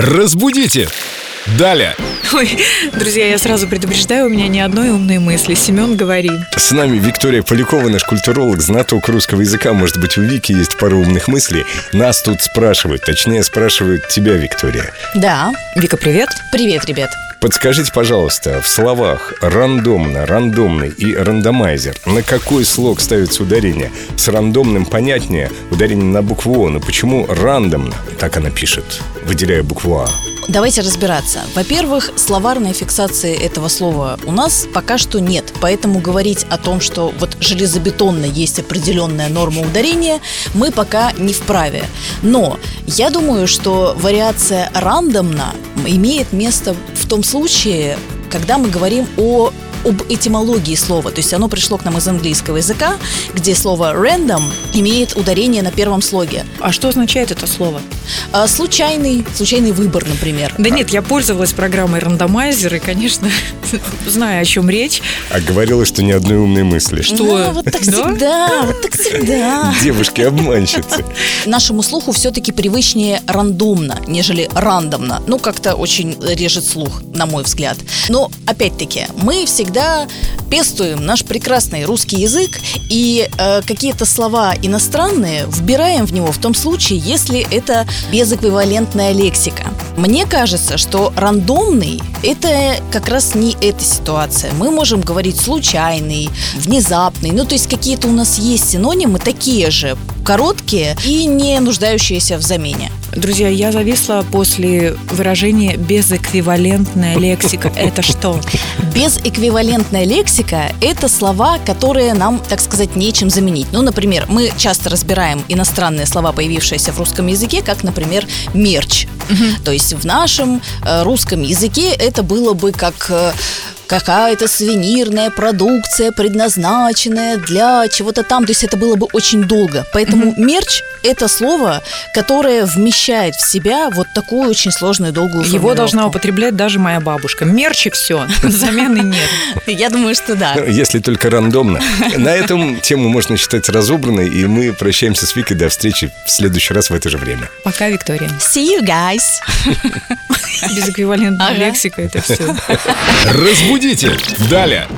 Разбудите! Далее! Ой, друзья, я сразу предупреждаю, у меня ни одной умной мысли. Семен, говори. С нами Виктория Полякова, наш культуролог, знаток русского языка. Может быть, у Вики есть пару умных мыслей. Нас тут спрашивают, точнее, спрашивают тебя, Виктория. Да. Вика, привет. Привет, ребят. Подскажите, пожалуйста, в словах рандомно, рандомный и рандомайзер на какой слог ставится ударение? С рандомным понятнее ударение на букву О, но почему рандомно? Так она пишет, выделяя букву А. Давайте разбираться. Во-первых, словарной фиксации этого слова у нас пока что нет. Поэтому говорить о том, что вот железобетонно есть определенная норма ударения, мы пока не вправе. Но я думаю, что вариация рандомно имеет место в том случае, когда мы говорим о об этимологии слова. То есть оно пришло к нам из английского языка, где слово random имеет ударение на первом слоге. А что означает это слово? А, случайный, случайный выбор, например. Да нет, я пользовалась программой рандомайзер и, конечно, знаю, о чем речь. А говорила, что ни одной умной мысли. Что? Да, вот так Да? всегда, вот так всегда. Девушки-обманщицы. Нашему слуху все-таки привычнее рандомно, нежели рандомно. Ну, как-то очень режет слух, на мой взгляд. Но, опять-таки, мы всегда пестуем наш прекрасный русский язык и э, какие-то слова иностранные вбираем в него в том случае, если это безэквивалентная лексика. Мне кажется, что рандомный – это как раз не эта ситуация. Мы можем говорить случайный, внезапный, ну то есть какие-то у нас есть синонимы такие же, короткие и не нуждающиеся в замене. Друзья, я зависла после выражения безэквивалентная лексика. Это что? Безэквивалентная лексика – это слова, которые нам, так сказать, нечем заменить. Ну, например, мы часто разбираем иностранные слова, появившиеся в русском языке, как, например, мерч. То есть в нашем э, русском языке это было бы как э, какая-то сувенирная продукция, предназначенная для чего-то там. То есть это было бы очень долго. Поэтому мерч – это слово, которое вмещает в себя вот такую очень сложную долгую Его должна употреблять даже моя бабушка. Мерч и все. Замены нет. Я думаю, что да. Ну, Если только рандомно. На этом тему можно считать разобранной, и мы прощаемся с Викой. До встречи в следующий раз в это же время. Пока, Виктория. See you guys. Безэквивалентная Ага. лексика это все. Разбудите! Далее!